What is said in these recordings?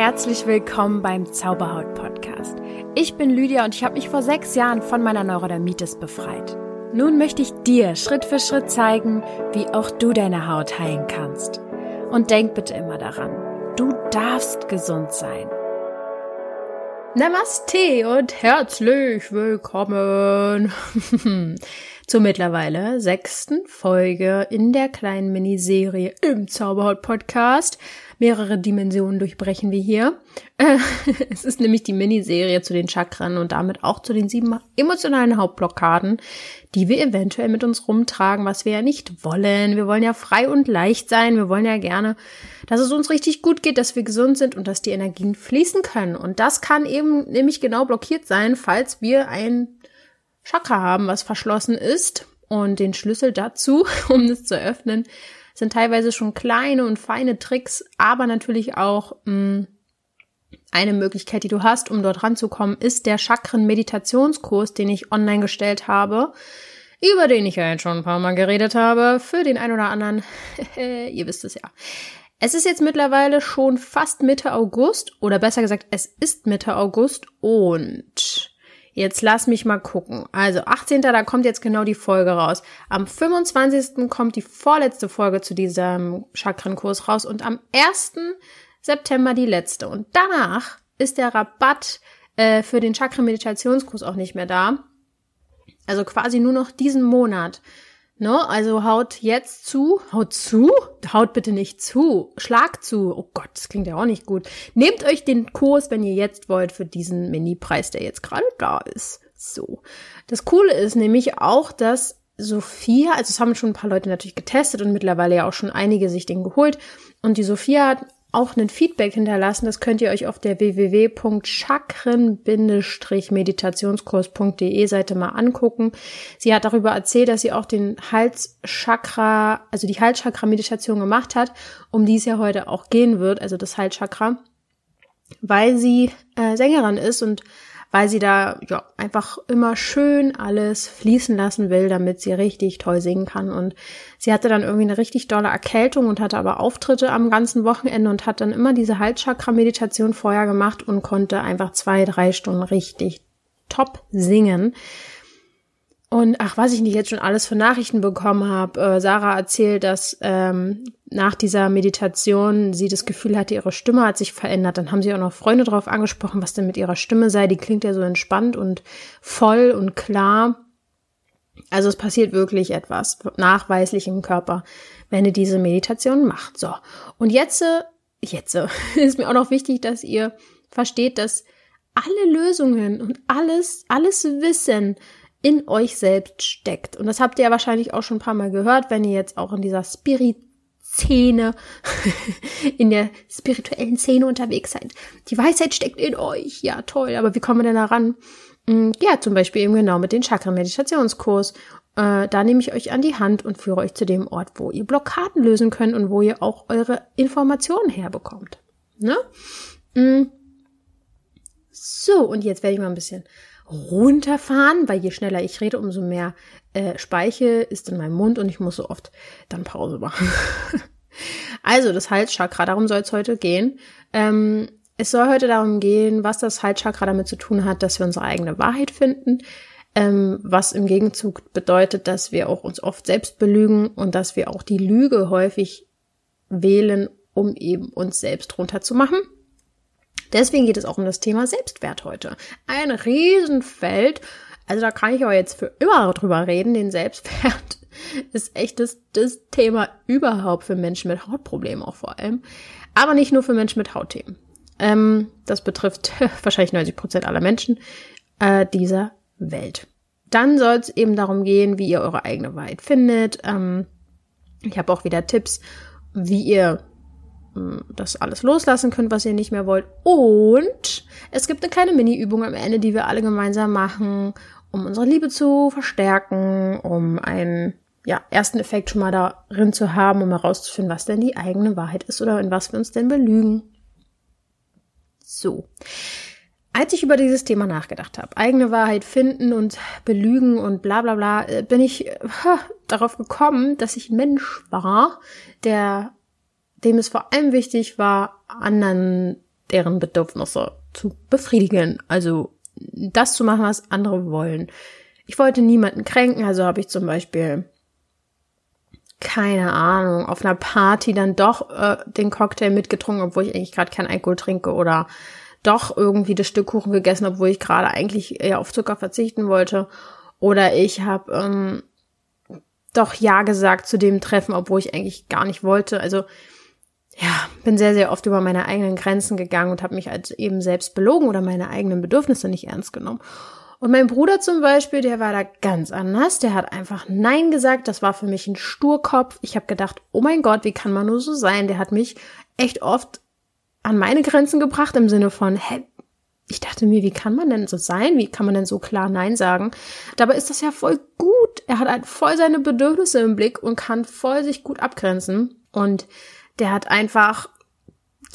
herzlich willkommen beim Zauberhaut Podcast. Ich bin Lydia und ich habe mich vor sechs Jahren von meiner Neurodermitis befreit. Nun möchte ich dir Schritt für Schritt zeigen, wie auch du deine Haut heilen kannst. Und denk bitte immer daran, du darfst gesund sein. Namaste und herzlich willkommen zur mittlerweile sechsten Folge in der kleinen Miniserie im Zauberhaut Podcast. Mehrere Dimensionen durchbrechen wir hier. Äh, es ist nämlich die Miniserie zu den Chakren und damit auch zu den sieben emotionalen Hauptblockaden, die wir eventuell mit uns rumtragen, was wir ja nicht wollen. Wir wollen ja frei und leicht sein. Wir wollen ja gerne, dass es uns richtig gut geht, dass wir gesund sind und dass die Energien fließen können. Und das kann eben nämlich genau blockiert sein, falls wir ein Chakra haben, was verschlossen ist. Und den Schlüssel dazu, um es zu öffnen, sind teilweise schon kleine und feine Tricks, aber natürlich auch mh, mm, eine Möglichkeit, die du hast, um dort ranzukommen, ist der Chakren-Meditationskurs, den ich online gestellt habe, über den ich ja jetzt schon ein paar Mal geredet habe, für den einen oder anderen. Ihr wisst es ja. Es ist jetzt mittlerweile schon fast Mitte August, oder besser gesagt, es ist Mitte August und Jetzt lass mich mal gucken. Also 18. da kommt jetzt genau die Folge raus. Am 25. kommt die vorletzte Folge zu diesem Chakrenkurs raus und am 1. September die letzte. Und danach ist der Rabatt äh, für den Chakra-Meditationskurs auch nicht mehr da. Also quasi nur noch diesen Monat. Ne? Also haut jetzt zu. Haut zu? Haut bitte nicht zu. Schlag zu. Oh Gott, das klingt ja auch nicht gut. Nehmt euch den Kurs, wenn ihr jetzt wollt, für diesen Mini-Preis, der jetzt gerade da ist. So. Das Coole ist nämlich auch, dass Sophia, also es haben schon ein paar Leute natürlich getestet und mittlerweile ja auch schon einige sich den geholt. Und die Sophia hat auch ein Feedback hinterlassen. Das könnt ihr euch auf der www.chakren-meditationskurs.de Seite mal angucken. Sie hat darüber erzählt, dass sie auch den Halschakra, also die Halschakra-Meditation gemacht hat, um die es ja heute auch gehen wird, also das Halschakra, weil sie äh, Sängerin ist und weil sie da ja einfach immer schön alles fließen lassen will, damit sie richtig toll singen kann. Und sie hatte dann irgendwie eine richtig dolle Erkältung und hatte aber Auftritte am ganzen Wochenende und hat dann immer diese Halschakra-Meditation vorher gemacht und konnte einfach zwei, drei Stunden richtig top singen. Und ach, was ich nicht jetzt schon alles für Nachrichten bekommen habe. Äh, Sarah erzählt, dass ähm, nach dieser Meditation sie das Gefühl hatte, ihre Stimme hat sich verändert. Dann haben sie auch noch Freunde drauf angesprochen, was denn mit ihrer Stimme sei. Die klingt ja so entspannt und voll und klar. Also es passiert wirklich etwas nachweislich im Körper, wenn ihr diese Meditation macht. So. Und jetzt, äh, jetzt äh, ist mir auch noch wichtig, dass ihr versteht, dass alle Lösungen und alles, alles Wissen in euch selbst steckt. Und das habt ihr ja wahrscheinlich auch schon ein paar Mal gehört, wenn ihr jetzt auch in dieser Spirit Szene, in der spirituellen Szene unterwegs seid. Die Weisheit steckt in euch. Ja, toll. Aber wie kommen wir denn da ran? Mm, ja, zum Beispiel eben genau mit dem Chakra-Meditationskurs. Äh, da nehme ich euch an die Hand und führe euch zu dem Ort, wo ihr Blockaden lösen könnt und wo ihr auch eure Informationen herbekommt. Ne? Mm. So, und jetzt werde ich mal ein bisschen runterfahren, weil je schneller ich rede, umso mehr äh, Speichel ist in meinem Mund und ich muss so oft dann Pause machen. also das Halschakra, darum soll es heute gehen. Ähm, es soll heute darum gehen, was das Halschakra damit zu tun hat, dass wir unsere eigene Wahrheit finden, ähm, was im Gegenzug bedeutet, dass wir auch uns oft selbst belügen und dass wir auch die Lüge häufig wählen, um eben uns selbst runterzumachen. Deswegen geht es auch um das Thema Selbstwert heute. Ein Riesenfeld. Also da kann ich aber jetzt für immer drüber reden. Den Selbstwert ist echt das, das Thema überhaupt für Menschen mit Hautproblemen auch vor allem. Aber nicht nur für Menschen mit Hautthemen. Ähm, das betrifft wahrscheinlich 90 Prozent aller Menschen äh, dieser Welt. Dann soll es eben darum gehen, wie ihr eure eigene Wahrheit findet. Ähm, ich habe auch wieder Tipps, wie ihr das alles loslassen könnt, was ihr nicht mehr wollt. Und es gibt eine kleine Mini-Übung am Ende, die wir alle gemeinsam machen, um unsere Liebe zu verstärken, um einen ja, ersten Effekt schon mal darin zu haben, um herauszufinden, was denn die eigene Wahrheit ist oder in was wir uns denn belügen. So. Als ich über dieses Thema nachgedacht habe, eigene Wahrheit finden und belügen und bla bla bla, äh, bin ich ha, darauf gekommen, dass ich ein Mensch war, der dem es vor allem wichtig war, anderen deren Bedürfnisse zu befriedigen. Also das zu machen, was andere wollen. Ich wollte niemanden kränken, also habe ich zum Beispiel keine Ahnung, auf einer Party dann doch äh, den Cocktail mitgetrunken, obwohl ich eigentlich gerade keinen Alkohol trinke oder doch irgendwie das Stück Kuchen gegessen, obwohl ich gerade eigentlich eher auf Zucker verzichten wollte. Oder ich habe ähm, doch Ja gesagt zu dem Treffen, obwohl ich eigentlich gar nicht wollte. Also ja, bin sehr, sehr oft über meine eigenen Grenzen gegangen und habe mich als eben selbst belogen oder meine eigenen Bedürfnisse nicht ernst genommen. Und mein Bruder zum Beispiel, der war da ganz anders. Der hat einfach Nein gesagt. Das war für mich ein Sturkopf. Ich habe gedacht, oh mein Gott, wie kann man nur so sein? Der hat mich echt oft an meine Grenzen gebracht im Sinne von, hä, ich dachte mir, wie kann man denn so sein? Wie kann man denn so klar Nein sagen? Dabei ist das ja voll gut. Er hat halt voll seine Bedürfnisse im Blick und kann voll sich gut abgrenzen. Und der hat einfach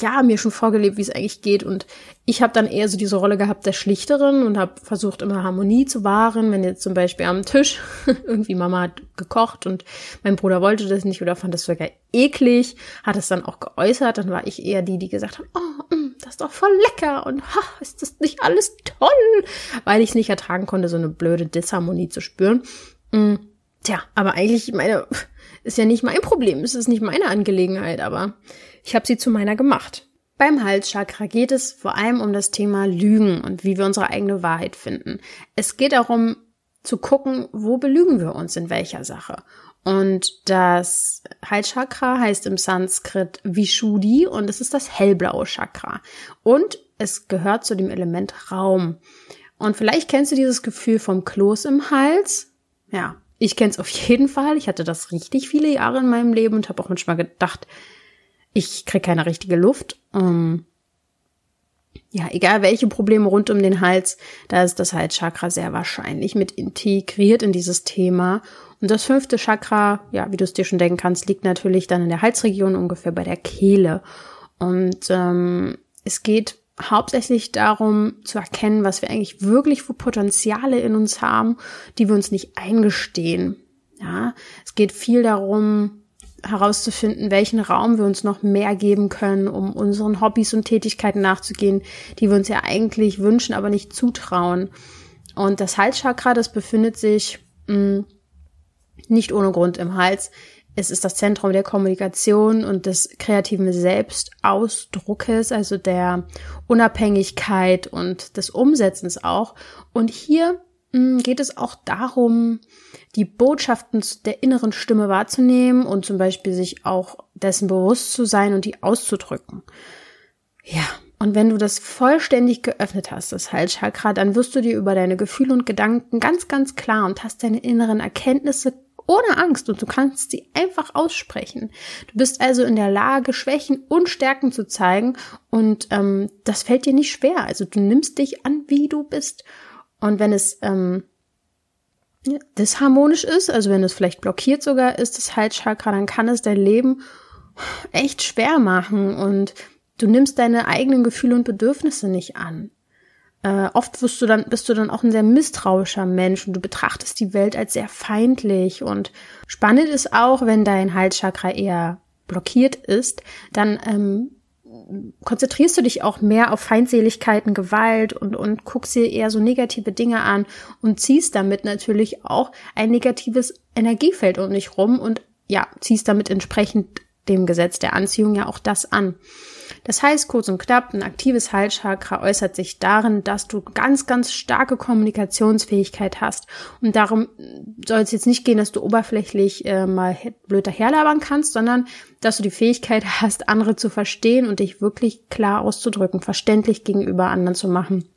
ja, mir schon vorgelebt, wie es eigentlich geht. Und ich habe dann eher so diese Rolle gehabt der Schlichteren und habe versucht, immer Harmonie zu wahren. Wenn jetzt zum Beispiel am Tisch irgendwie Mama hat gekocht und mein Bruder wollte das nicht oder fand das sogar eklig, hat es dann auch geäußert, dann war ich eher die, die gesagt hat, oh, mm, das ist doch voll lecker und ha, ist das nicht alles toll? Weil ich es nicht ertragen konnte, so eine blöde Disharmonie zu spüren. Mm, tja, aber eigentlich, meine, ist ja nicht mein Problem, es ist nicht meine Angelegenheit, aber ich habe sie zu meiner gemacht. Beim Halschakra geht es vor allem um das Thema Lügen und wie wir unsere eigene Wahrheit finden. Es geht darum zu gucken, wo belügen wir uns in welcher Sache. Und das Halschakra heißt im Sanskrit Vishuddhi und es ist das hellblaue Chakra. Und es gehört zu dem Element Raum. Und vielleicht kennst du dieses Gefühl vom Kloß im Hals. Ja, ich kenne es auf jeden Fall. Ich hatte das richtig viele Jahre in meinem Leben und habe auch manchmal gedacht, ich kriege keine richtige Luft. Ähm, ja, egal welche Probleme rund um den Hals, da ist das Halschakra sehr wahrscheinlich mit integriert in dieses Thema. Und das fünfte Chakra, ja, wie du es dir schon denken kannst, liegt natürlich dann in der Halsregion ungefähr bei der Kehle. Und ähm, es geht hauptsächlich darum zu erkennen, was wir eigentlich wirklich für Potenziale in uns haben, die wir uns nicht eingestehen. Ja, es geht viel darum, herauszufinden, welchen Raum wir uns noch mehr geben können, um unseren Hobbys und Tätigkeiten nachzugehen, die wir uns ja eigentlich wünschen, aber nicht zutrauen. Und das Halschakra, das befindet sich mh, hm, nicht ohne Grund im Hals. Es ist das Zentrum der Kommunikation und des kreativen Selbstausdruckes, also der Unabhängigkeit und des Umsetzens auch. Und hier hm, geht es auch darum, die Botschaften der inneren Stimme wahrzunehmen und zum Beispiel sich auch dessen bewusst zu sein und die auszudrücken. Ja, und wenn du das vollständig geöffnet hast, das Halschakra, dann wirst du dir über deine Gefühle und Gedanken ganz, ganz klar und hast deine inneren Erkenntnisse ohne Angst und du kannst sie einfach aussprechen. Du bist also in der Lage, Schwächen und Stärken zu zeigen und ähm, das fällt dir nicht schwer. Also du nimmst dich an, wie du bist. Und wenn es ähm, disharmonisch ist, also wenn es vielleicht blockiert sogar ist, das Halschakra, dann kann es dein Leben echt schwer machen und du nimmst deine eigenen Gefühle und Bedürfnisse nicht an. Äh, oft wirst du dann, bist du dann auch ein sehr misstrauischer Mensch und du betrachtest die Welt als sehr feindlich und spannend ist auch, wenn dein Halschakra eher blockiert ist, dann ähm, konzentrierst du dich auch mehr auf Feindseligkeiten, Gewalt und, und guckst dir eher so negative Dinge an und ziehst damit natürlich auch ein negatives Energiefeld um dich rum und ja, ziehst damit entsprechend dem Gesetz der Anziehung ja auch das an. Das heißt, kurz und knapp, ein aktives Halschakra äußert sich darin, dass du ganz, ganz starke Kommunikationsfähigkeit hast. Und darum soll es jetzt nicht gehen, dass du oberflächlich äh, mal blöd daherlabern kannst, sondern dass du die Fähigkeit hast, andere zu verstehen und dich wirklich klar auszudrücken, verständlich gegenüber anderen zu machen.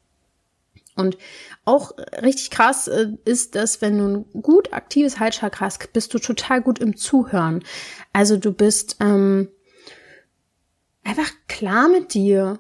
Und auch richtig krass äh, ist, dass wenn du ein gut aktives Halschakra hast, bist du total gut im Zuhören. Also du bist ähm, einfach klar mit dir.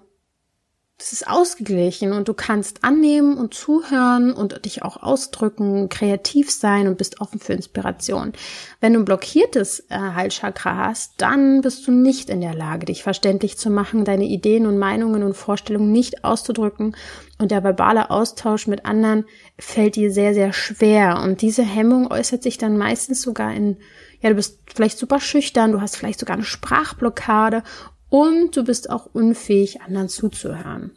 Das ist ausgeglichen und du kannst annehmen und zuhören und dich auch ausdrücken, kreativ sein und bist offen für Inspiration. Wenn du ein blockiertes äh, Halschakra hast, dann bist du nicht in der Lage, dich verständlich zu machen, deine Ideen und Meinungen und Vorstellungen nicht auszudrücken und der verbale Austausch mit anderen fällt dir sehr, sehr schwer. Und diese Hemmung äußert sich dann meistens sogar in, ja, du bist vielleicht super schüchtern, du hast vielleicht sogar eine Sprachblockade und du bist auch unfähig, anderen zuzuhören.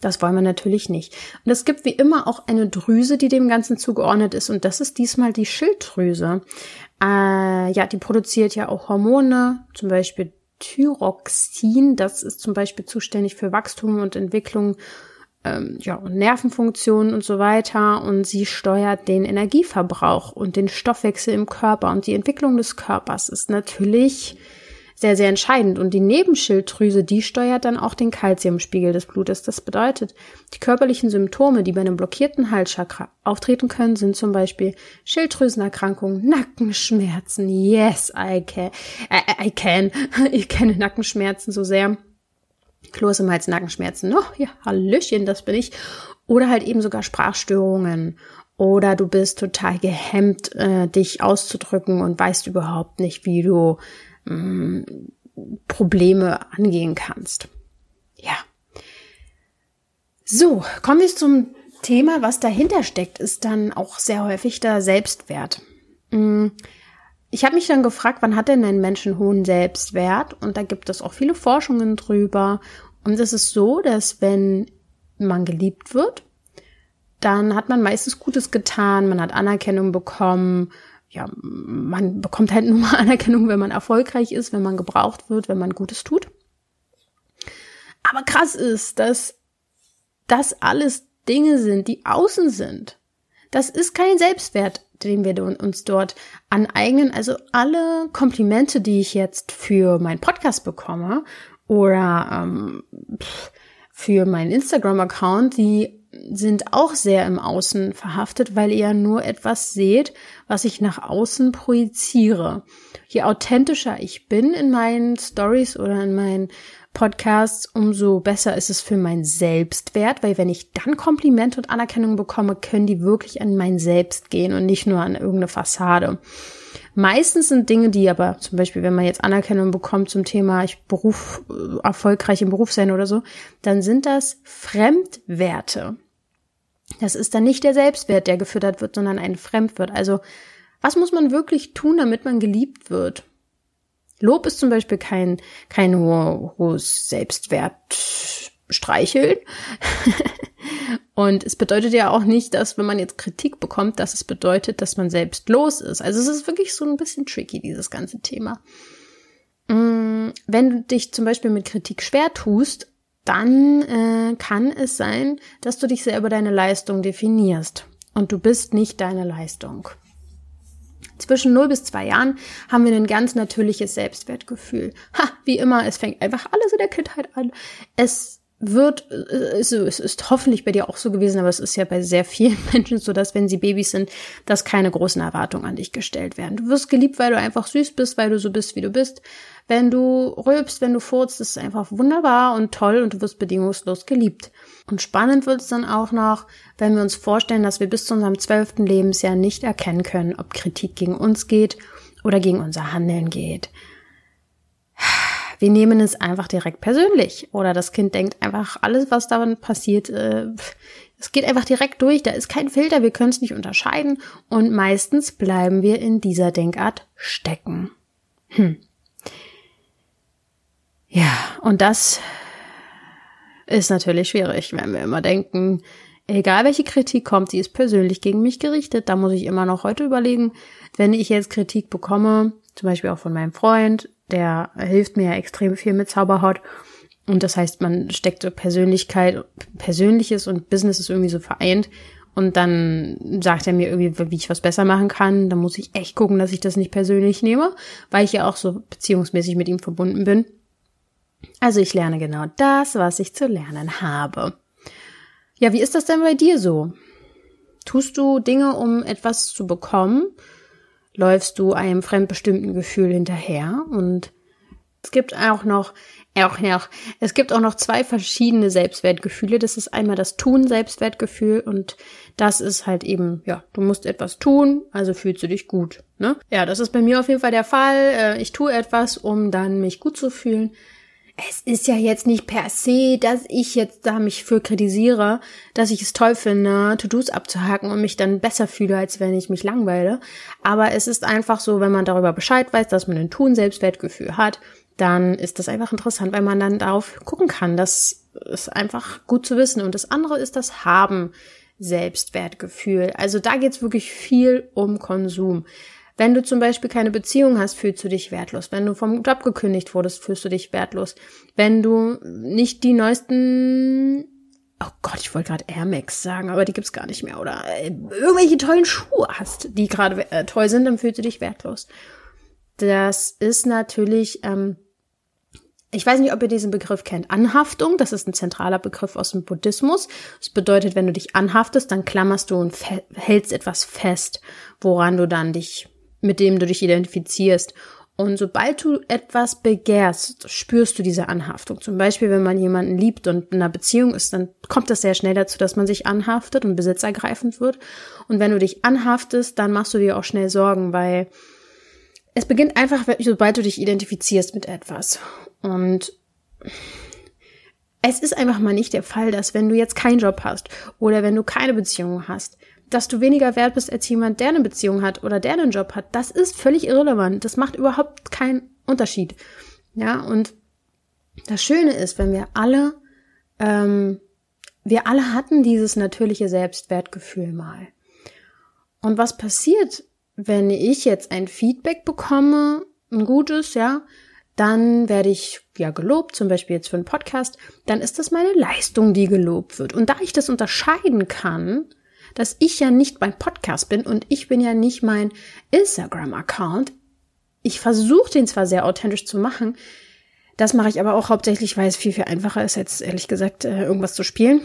Das wollen wir natürlich nicht. Und es gibt wie immer auch eine Drüse, die dem Ganzen zugeordnet ist. Und das ist diesmal die Schilddrüse. Äh, ja, die produziert ja auch Hormone, zum Beispiel Thyroxin. Das ist zum Beispiel zuständig für Wachstum und Entwicklung ähm, ja, und Nervenfunktionen und so weiter. Und sie steuert den Energieverbrauch und den Stoffwechsel im Körper. Und die Entwicklung des Körpers ist natürlich sehr, sehr entscheidend. Und die Nebenschilddrüse, die steuert dann auch den Kalziumspiegel des Blutes. Das bedeutet, die körperlichen Symptome, die bei einem blockierten Halschakra auftreten können, sind zum Beispiel Schilddrüsenerkrankungen, Nackenschmerzen. Yes, I can. I, I can. Ich kenne Nackenschmerzen so sehr. Kloß im Hals, Nackenschmerzen. Oh, ja, Hallöchen, das bin ich. Oder halt eben sogar Sprachstörungen oder du bist total gehemmt, äh, dich auszudrücken und weißt überhaupt nicht, wie du Probleme angehen kannst. Ja. So, kommen wir zum Thema, was dahinter steckt, ist dann auch sehr häufig der Selbstwert. Mm, ich habe mich dann gefragt, wann hat denn ein Mensch einen hohen Selbstwert? Und da gibt es auch viele Forschungen drüber. Und es ist so, dass wenn man geliebt wird, dann hat man meistens Gutes getan, man hat Anerkennung bekommen, ja, man bekommt halt nur mal Anerkennung, wenn man erfolgreich ist, wenn man gebraucht wird, wenn man Gutes tut. Aber krass ist, dass das alles Dinge sind, die außen sind. Das ist kein Selbstwert, den wir uns dort aneignen. Also alle Komplimente, die ich jetzt für meinen Podcast bekomme oder ähm, für meinen Instagram-Account, die sind auch sehr im Außen verhaftet, weil ihr nur etwas seht, was ich nach außen projiziere. Je authentischer ich bin in meinen Stories oder in meinen Podcasts, umso besser ist es für meinen Selbstwert, weil wenn ich dann Komplimente und Anerkennung bekomme, können die wirklich an mein Selbst gehen und nicht nur an irgendeine Fassade. Meistens sind Dinge, die aber zum Beispiel, wenn man jetzt Anerkennung bekommt zum Thema ich Beruf äh, erfolgreich im Beruf sein oder so, dann sind das Fremdwerte. Das ist dann nicht der Selbstwert, der gefüttert wird, sondern ein Fremdwert. Also was muss man wirklich tun, damit man geliebt wird? Lob ist zum Beispiel kein, kein hohes Selbstwert streicheln. Und es bedeutet ja auch nicht, dass wenn man jetzt Kritik bekommt, dass es bedeutet, dass man selbstlos ist. Also es ist wirklich so ein bisschen tricky, dieses ganze Thema. Mm, wenn du dich zum Beispiel mit Kritik schwer tust, dann äh, kann es sein, dass du dich selber deine Leistung definierst. Und du bist nicht deine Leistung. Zwischen 0 bis 2 Jahren haben wir ein ganz natürliches Selbstwertgefühl. Ha, wie immer, es fängt einfach alles in der Kindheit an. Es wird, es ist hoffentlich bei dir auch so gewesen, aber es ist ja bei sehr vielen Menschen so, dass wenn sie Babys sind, dass keine großen Erwartungen an dich gestellt werden. Du wirst geliebt, weil du einfach süß bist, weil du so bist, wie du bist. Wenn du rülpst, wenn du furzt, ist es einfach wunderbar und toll und du wirst bedingungslos geliebt. Und spannend wird es dann auch noch, wenn wir uns vorstellen, dass wir bis zu unserem zwölften Lebensjahr nicht erkennen können, ob Kritik gegen uns geht oder gegen unser Handeln geht wir nehmen es einfach direkt persönlich. Oder das Kind denkt einfach, alles, was daran passiert, äh, es geht einfach direkt durch, da ist kein Filter, wir können es nicht unterscheiden und meistens bleiben wir in dieser Denkart stecken. Hm. Ja, und das ist natürlich schwierig, wenn wir immer denken, egal welche Kritik kommt, sie ist persönlich gegen mich gerichtet. Da muss ich immer noch heute überlegen, wenn ich jetzt Kritik bekomme, zum Beispiel auch von meinem Freund, der hilft mir ja extrem viel mit Zauberhaut. Und das heißt, man steckt so Persönlichkeit, Persönliches und Business ist irgendwie so vereint. Und dann sagt er mir irgendwie, wie ich was besser machen kann. Dann muss ich echt gucken, dass ich das nicht persönlich nehme, weil ich ja auch so beziehungsmäßig mit ihm verbunden bin. Also ich lerne genau das, was ich zu lernen habe. Ja, wie ist das denn bei dir so? Tust du Dinge, um etwas zu bekommen? Läufst du einem fremdbestimmten Gefühl hinterher und es gibt auch noch, auch noch, es gibt auch noch zwei verschiedene Selbstwertgefühle. Das ist einmal das Tun-Selbstwertgefühl und das ist halt eben, ja, du musst etwas tun, also fühlst du dich gut. Ne? Ja, das ist bei mir auf jeden Fall der Fall. Äh, ich tue etwas, um dann mich gut zu fühlen es ist ja jetzt nicht per se, dass ich jetzt da mich für kritisiere, dass ich es toll finde, To-Dos abzuhaken und mich dann besser fühle, als wenn ich mich langweile. Aber es ist einfach so, wenn man darüber Bescheid weiß, dass man ein Tun-Selbstwertgefühl hat, dann ist das einfach interessant, weil man dann darauf gucken kann. Das ist einfach gut zu wissen. Und das andere ist das Haben Selbstwertgefühl. Also da geht's wirklich viel um Konsum. Wenn du zum Beispiel keine Beziehung hast, fühlst du dich wertlos. Wenn du vom Job gekündigt wurdest, fühlst du dich wertlos. Wenn du nicht die neuesten oh Gott, ich wollte gerade Air Max sagen, aber die gibt's gar nicht mehr. Oder äh, irgendwelche tollen Schuhe hast, die gerade äh, toll sind, dann fühlst du dich wertlos. Das ist natürlich, ähm, ich weiß nicht, ob ihr diesen Begriff kennt. Anhaftung, das ist ein zentraler Begriff aus dem Buddhismus. Das bedeutet, wenn du dich anhaftest, dann klammerst du und hältst etwas fest, woran du dann dich, mit dem du dich identifizierst. Und sobald du etwas begehrst, spürst du diese Anhaftung. Zum Beispiel, wenn man jemanden liebt und in einer Beziehung ist, dann kommt das sehr schnell dazu, dass man sich anhaftet und besitzergreifend wird. Und wenn du dich anhaftest, dann machst du dir auch schnell Sorgen, weil es beginnt einfach, sobald du dich identifizierst mit etwas. Und es ist einfach mal nicht der Fall, dass wenn du jetzt keinen Job hast oder wenn du keine Beziehung hast, dass du weniger wert bist als jemand, der eine Beziehung hat oder der einen Job hat, das ist völlig irrelevant. Das macht überhaupt keinen Unterschied. Ja, und das Schöne ist, wenn wir alle, ähm, wir alle hatten dieses natürliche Selbstwertgefühl mal. Und was passiert, wenn ich jetzt ein Feedback bekomme, ein gutes, ja, dann werde ich ja gelobt, zum Beispiel jetzt für einen Podcast, dann ist das meine Leistung, die gelobt wird. Und da ich das unterscheiden kann, dass ich ja nicht mein Podcast bin und ich bin ja nicht mein Instagram-Account. Ich versuche den zwar sehr authentisch zu machen, das mache ich aber auch hauptsächlich, weil es viel, viel einfacher ist, jetzt ehrlich gesagt äh, irgendwas zu spielen.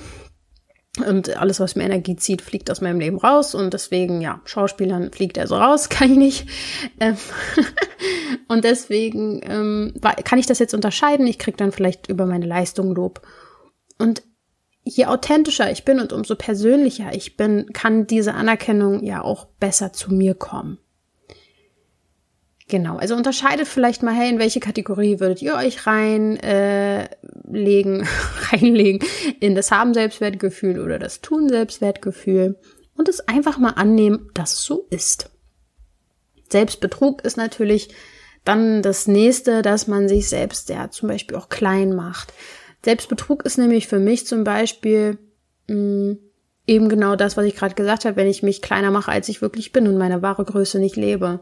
Und alles, was mir Energie zieht, fliegt aus meinem Leben raus. Und deswegen, ja, Schauspielern fliegt er so raus, kann ich nicht. Ähm, und deswegen ähm, kann ich das jetzt unterscheiden. Ich krieg dann vielleicht über meine Leistung Lob. Und je authentischer ich bin und umso persönlicher ich bin, kann diese Anerkennung ja auch besser zu mir kommen. Genau, also unterscheidet vielleicht mal, hey, in welche Kategorie würdet ihr euch reinlegen, äh, legen, reinlegen, in das Haben Selbstwertgefühl oder das Tun Selbstwertgefühl und es einfach mal annehmen, dass es so ist. Selbstbetrug ist natürlich dann das nächste, dass man sich selbst ja zum Beispiel auch klein macht. Selbstbetrug ist nämlich für mich zum Beispiel mh, mm, eben genau das, was ich gerade gesagt habe, wenn ich mich kleiner mache, als ich wirklich bin und meine wahre Größe nicht lebe.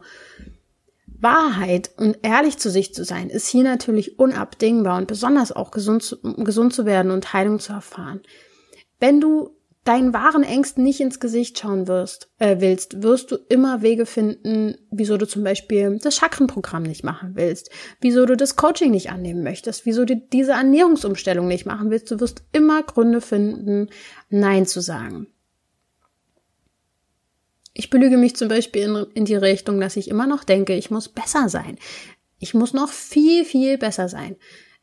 Wahrheit und ehrlich zu sich zu sein, ist hier natürlich unabdingbar und besonders auch gesund gesund zu werden und Heilung zu erfahren. Wenn du deinen wahren Ängsten nicht ins Gesicht schauen wirst, äh, willst, wirst du immer Wege finden, wieso du zum Beispiel das Chakrenprogramm nicht machen willst, wieso du das Coaching nicht annehmen möchtest, wieso du diese Ernährungsumstellung nicht machen willst. Du wirst immer Gründe finden, Nein zu sagen. Ich belüge mich zum Beispiel in, in die Richtung, dass ich immer noch denke, ich muss besser sein. Ich muss noch viel, viel besser sein.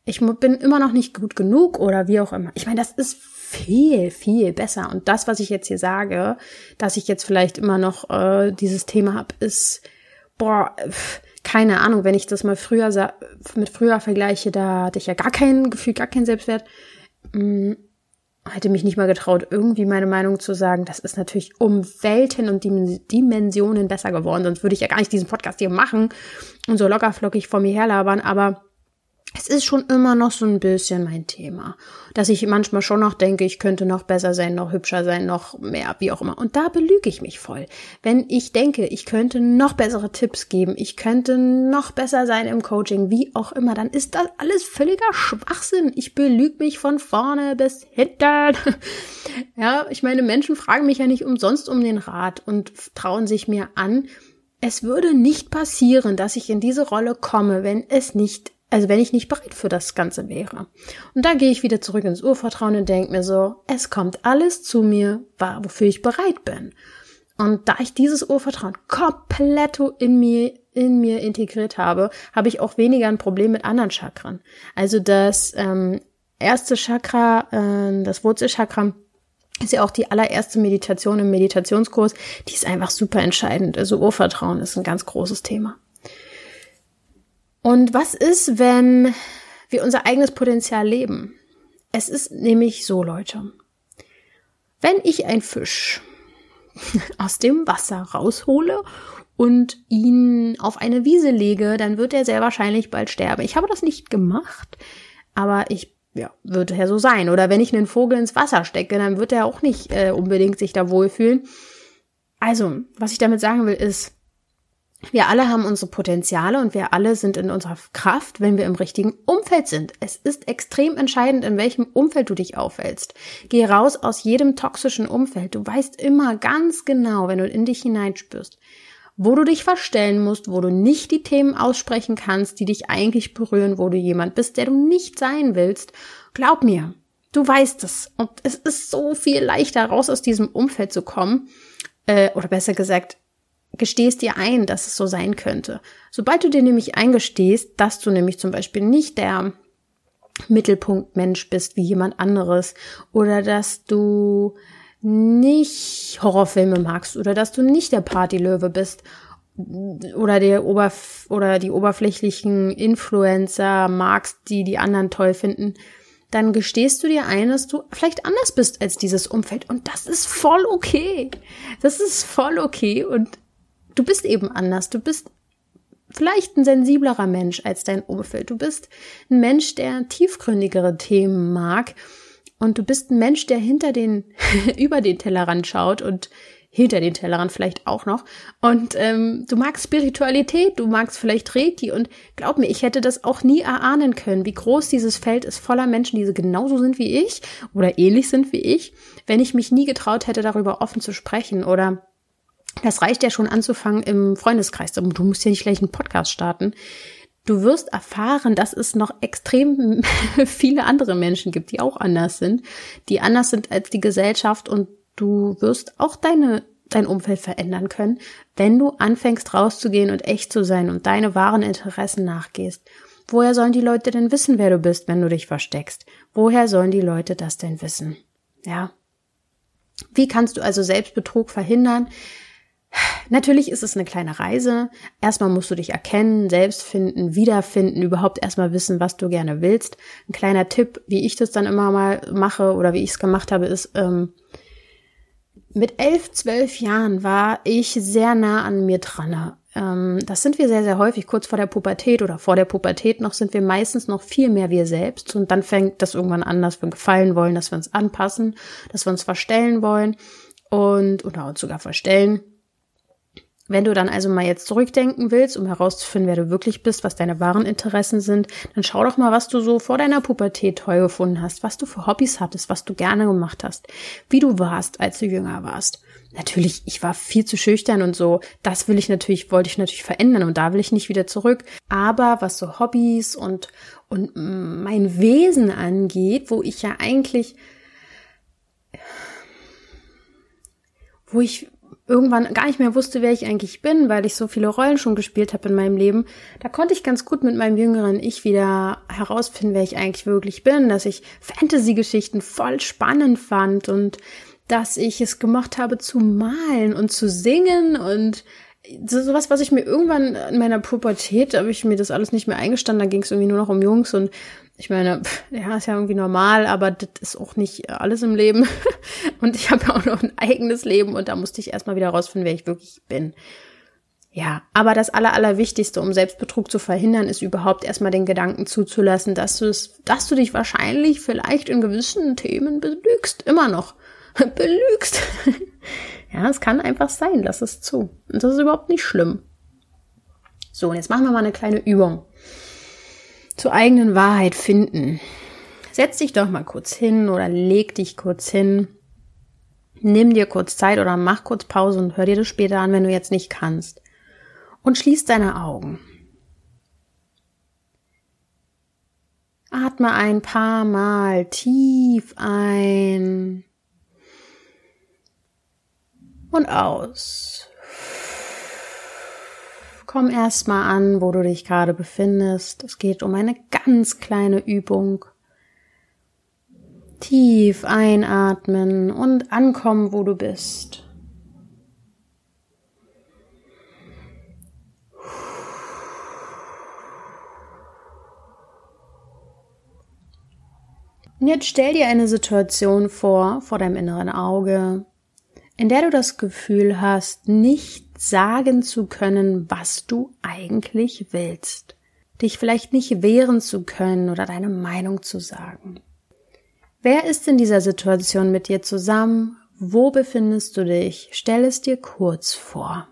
Ich bin immer noch nicht gut genug oder wie auch immer. Ich meine, das ist viel, viel besser. Und das, was ich jetzt hier sage, dass ich jetzt vielleicht immer noch äh, dieses Thema habe, ist, boah, keine Ahnung, wenn ich das mal früher mit früher vergleiche, da hatte ich ja gar kein Gefühl, gar keinen Selbstwert. Mh, mm, hätte mich nicht mal getraut, irgendwie meine Meinung zu sagen. Das ist natürlich um Welten und Dimensionen besser geworden. Sonst würde ich ja gar nicht diesen Podcast hier machen und so lockerflockig vor mir herlabern. Aber es ist schon immer noch so ein bisschen mein Thema, dass ich manchmal schon noch denke, ich könnte noch besser sein, noch hübscher sein, noch mehr, wie auch immer. Und da belüge ich mich voll. Wenn ich denke, ich könnte noch bessere Tipps geben, ich könnte noch besser sein im Coaching, wie auch immer, dann ist das alles völliger Schwachsinn. Ich belüge mich von vorne bis hinten. ja, ich meine, Menschen fragen mich ja nicht umsonst um den Rat und trauen sich mir an. Es würde nicht passieren, dass ich in diese Rolle komme, wenn es nicht also wenn ich nicht bereit für das Ganze wäre. Und da gehe ich wieder zurück ins Urvertrauen und denke mir so, es kommt alles zu mir, wofür ich bereit bin. Und da ich dieses Urvertrauen komplett in mir, in mir integriert habe, habe ich auch weniger ein Problem mit anderen Chakren. Also das ähm, erste Chakra, äh, das Wurzelchakra, ist ja auch die allererste Meditation im Meditationskurs. Die ist einfach super entscheidend. Also Urvertrauen ist ein ganz großes Thema. Und was ist, wenn wir unser eigenes Potenzial leben? Es ist nämlich so, Leute. Wenn ich ein Fisch aus dem Wasser raushole und ihn auf eine Wiese lege, dann wird er sehr wahrscheinlich bald sterben. Ich habe das nicht gemacht, aber ich ja, wird ja so sein. Oder wenn ich einen Vogel ins Wasser stecke, dann wird er auch nicht äh, unbedingt sich da wohlfühlen. Also, was ich damit sagen will, ist, wir alle haben unsere Potenziale und wir alle sind in unserer Kraft, wenn wir im richtigen Umfeld sind. Es ist extrem entscheidend, in welchem Umfeld du dich aufhältst. Geh raus aus jedem toxischen Umfeld. Du weißt immer ganz genau, wenn du in dich hineinspürst, wo du dich verstellen musst, wo du nicht die Themen aussprechen kannst, die dich eigentlich berühren, wo du jemand bist, der du nicht sein willst. Glaub mir, du weißt es. Und es ist so viel leichter, raus aus diesem Umfeld zu kommen. Äh, oder besser gesagt, gestehst dir ein, dass es so sein könnte. Sobald du dir nämlich eingestehst, dass du nämlich zum Beispiel nicht der Mittelpunktmensch bist wie jemand anderes oder dass du nicht Horrorfilme magst oder dass du nicht der Partylöwe bist oder der Oberf oder die oberflächlichen Influencer magst, die die anderen toll finden, dann gestehst du dir ein, dass du vielleicht anders bist als dieses Umfeld und das ist voll okay. Das ist voll okay und du bist eben anders. Du bist vielleicht ein sensiblerer Mensch als dein Umfeld. Du bist ein Mensch, der tiefgründigere Themen mag. Und du bist ein Mensch, der hinter den, über den Tellerrand schaut und hinter den Tellerrand vielleicht auch noch. Und ähm, du magst Spiritualität, du magst vielleicht Reiki. Und glaub mir, ich hätte das auch nie erahnen können, wie groß dieses Feld ist voller Menschen, die genauso sind wie ich oder ähnlich sind wie ich, wenn ich mich nie getraut hätte, darüber offen zu sprechen oder das reicht ja schon anzufangen im Freundeskreis. Du musst ja nicht gleich einen Podcast starten. Du wirst erfahren, dass es noch extrem viele andere Menschen gibt, die auch anders sind, die anders sind als die Gesellschaft und du wirst auch deine dein Umfeld verändern können, wenn du anfängst rauszugehen und echt zu sein und deine wahren Interessen nachgehst. Woher sollen die Leute denn wissen, wer du bist, wenn du dich versteckst? Woher sollen die Leute das denn wissen? Ja. Wie kannst du also Selbstbetrug verhindern? Natürlich ist es eine kleine Reise. Erstmal musst du dich erkennen, selbst finden, wiederfinden, überhaupt erstmal wissen, was du gerne willst. Ein kleiner Tipp, wie ich das dann immer mal mache oder wie ich es gemacht habe, ist, ähm, mit elf, zwölf Jahren war ich sehr nah an mir dran. Ähm, das sind wir sehr, sehr häufig. Kurz vor der Pubertät oder vor der Pubertät noch sind wir meistens noch viel mehr wir selbst. Und dann fängt das irgendwann an, dass wir gefallen wollen, dass wir uns anpassen, dass wir uns verstellen wollen und oder uns sogar verstellen. Wenn du dann also mal jetzt zurückdenken willst, um herauszufinden, wer du wirklich bist, was deine wahren Interessen sind, dann schau doch mal, was du so vor deiner Pubertät toll gefunden hast, was du für Hobbys hattest, was du gerne gemacht hast, wie du warst, als du jünger warst. Natürlich, ich war viel zu schüchtern und so. Das will ich natürlich, wollte ich natürlich verändern und da will ich nicht wieder zurück. Aber was so Hobbys und, und mein Wesen angeht, wo ich ja eigentlich, wo ich irgendwann gar nicht mehr wusste, wer ich eigentlich bin, weil ich so viele Rollen schon gespielt habe in meinem Leben, da konnte ich ganz gut mit meinem jüngeren Ich wieder herausfinden, wer ich eigentlich wirklich bin, dass ich Fantasy-Geschichten voll spannend fand und dass ich es gemacht habe zu malen und zu singen und so sowas, was ich mir irgendwann in meiner Pubertät, habe ich mir das alles nicht mehr eingestanden, da ging es irgendwie nur noch um Jungs und ich meine, pff, ja, ist ja irgendwie normal, aber das ist auch nicht alles im Leben. Und ich habe ja auch noch ein eigenes Leben und da musste ich erstmal wieder rausfinden, wer ich wirklich bin. Ja, aber das Aller, Allerwichtigste, um Selbstbetrug zu verhindern, ist überhaupt erstmal den Gedanken zuzulassen, dass du es, dass du dich wahrscheinlich vielleicht in gewissen Themen belügst. Immer noch. belügst. Ja, es kann einfach sein, lass es zu. Und das ist überhaupt nicht schlimm. So, und jetzt machen wir mal eine kleine Übung zur eigenen Wahrheit finden. Setz dich doch mal kurz hin oder leg dich kurz hin. Nimm dir kurz Zeit oder mach kurz Pause und hör dir das später an, wenn du jetzt nicht kannst. Und schließ deine Augen. Atme ein paar Mal tief ein und aus. Komm erstmal an, wo du dich gerade befindest. Es geht um eine ganz kleine Übung. Tief einatmen und ankommen, wo du bist. Und jetzt stell dir eine Situation vor, vor deinem inneren Auge, in der du das Gefühl hast, nicht sagen zu können, was du eigentlich willst, dich vielleicht nicht wehren zu können oder deine Meinung zu sagen. Wer ist in dieser Situation mit dir zusammen? Wo befindest du dich? Stell es dir kurz vor.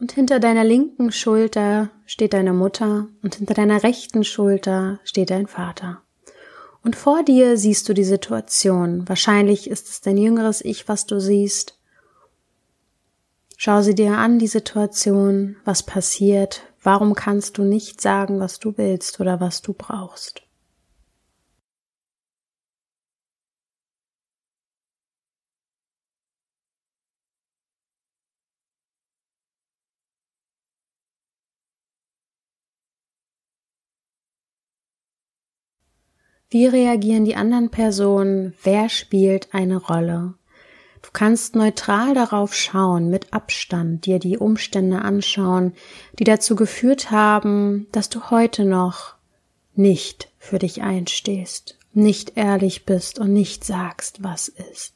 Und hinter deiner linken Schulter steht deine Mutter und hinter deiner rechten Schulter steht dein Vater. Und vor dir siehst du die Situation. Wahrscheinlich ist es dein jüngeres Ich, was du siehst. Schau sie dir an, die Situation, was passiert, warum kannst du nicht sagen, was du willst oder was du brauchst. Wie reagieren die anderen Personen? Wer spielt eine Rolle? Du kannst neutral darauf schauen, mit Abstand dir die Umstände anschauen, die dazu geführt haben, dass du heute noch nicht für dich einstehst, nicht ehrlich bist und nicht sagst, was ist.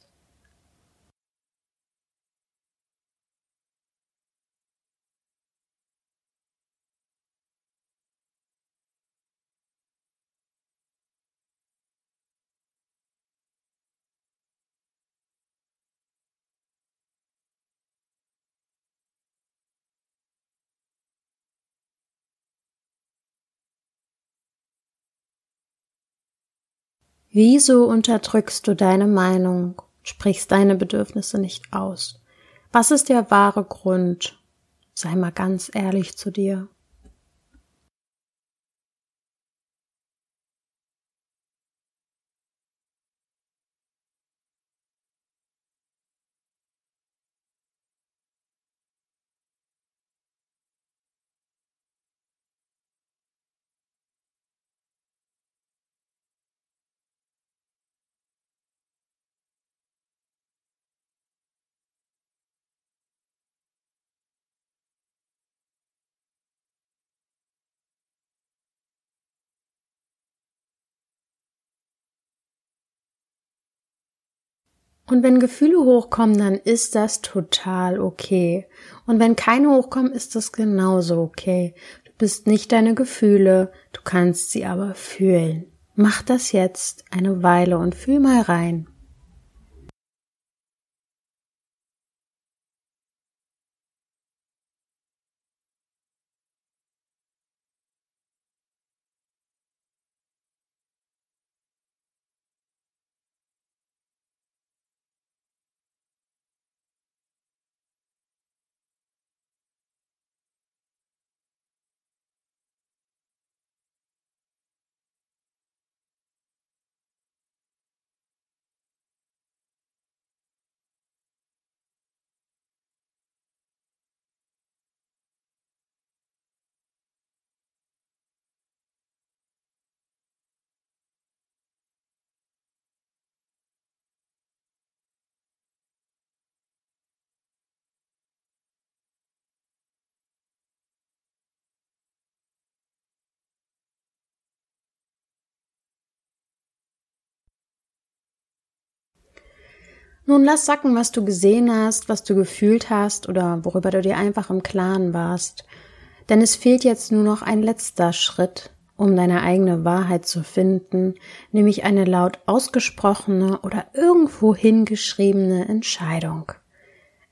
Wieso unterdrückst du deine Meinung, sprichst deine Bedürfnisse nicht aus? Was ist der wahre Grund? Sei mal ganz ehrlich zu dir. Und wenn Gefühle hochkommen, dann ist das total okay. Und wenn keine hochkommen, ist das genauso okay. Du bist nicht deine Gefühle, du kannst sie aber fühlen. Mach das jetzt eine Weile und fühl mal rein. Nun lass sacken, was du gesehen hast, was du gefühlt hast oder worüber du dir einfach im Klaren warst. Denn es fehlt jetzt nur noch ein letzter Schritt, um deine eigene Wahrheit zu finden, nämlich eine laut ausgesprochene oder irgendwo hingeschriebene Entscheidung.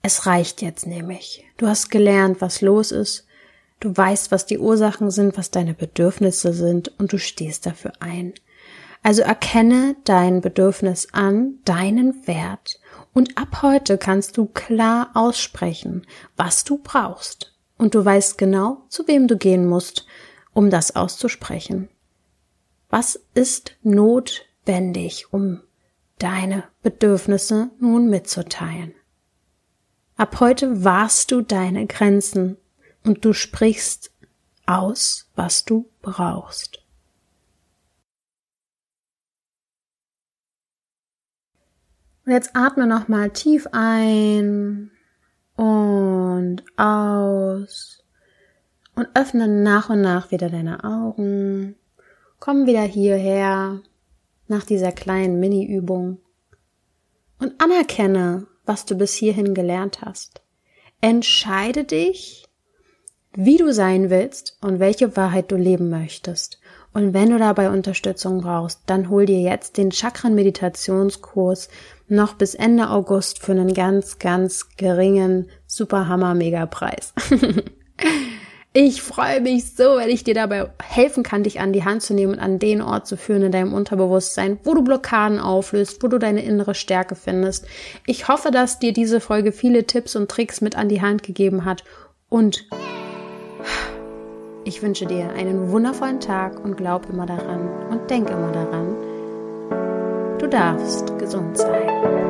Es reicht jetzt nämlich. Du hast gelernt, was los ist, du weißt, was die Ursachen sind, was deine Bedürfnisse sind und du stehst dafür ein. Also erkenne dein Bedürfnis an, deinen Wert und ab heute kannst du klar aussprechen, was du brauchst. Und du weißt genau, zu wem du gehen musst, um das auszusprechen. Was ist notwendig, um deine Bedürfnisse nun mitzuteilen? Ab heute wahrst du deine Grenzen und du sprichst aus, was du brauchst. Und jetzt atme nochmal tief ein und aus und öffne nach und nach wieder deine Augen. Komm wieder hierher nach dieser kleinen Mini-Übung und anerkenne, was du bis hierhin gelernt hast. Entscheide dich, wie du sein willst und welche Wahrheit du leben möchtest. Und wenn du dabei Unterstützung brauchst, dann hol dir jetzt den Chakren-Meditationskurs noch bis Ende August für einen ganz, ganz geringen Superhammer-Mega-Preis. Ich freue mich so, wenn ich dir dabei helfen kann, dich an die Hand zu nehmen und an den Ort zu führen in deinem Unterbewusstsein, wo du Blockaden auflöst, wo du deine innere Stärke findest. Ich hoffe, dass dir diese Folge viele Tipps und Tricks mit an die Hand gegeben hat und ich wünsche dir einen wundervollen Tag und glaub immer daran und denk immer daran. Du darfst gesund sein.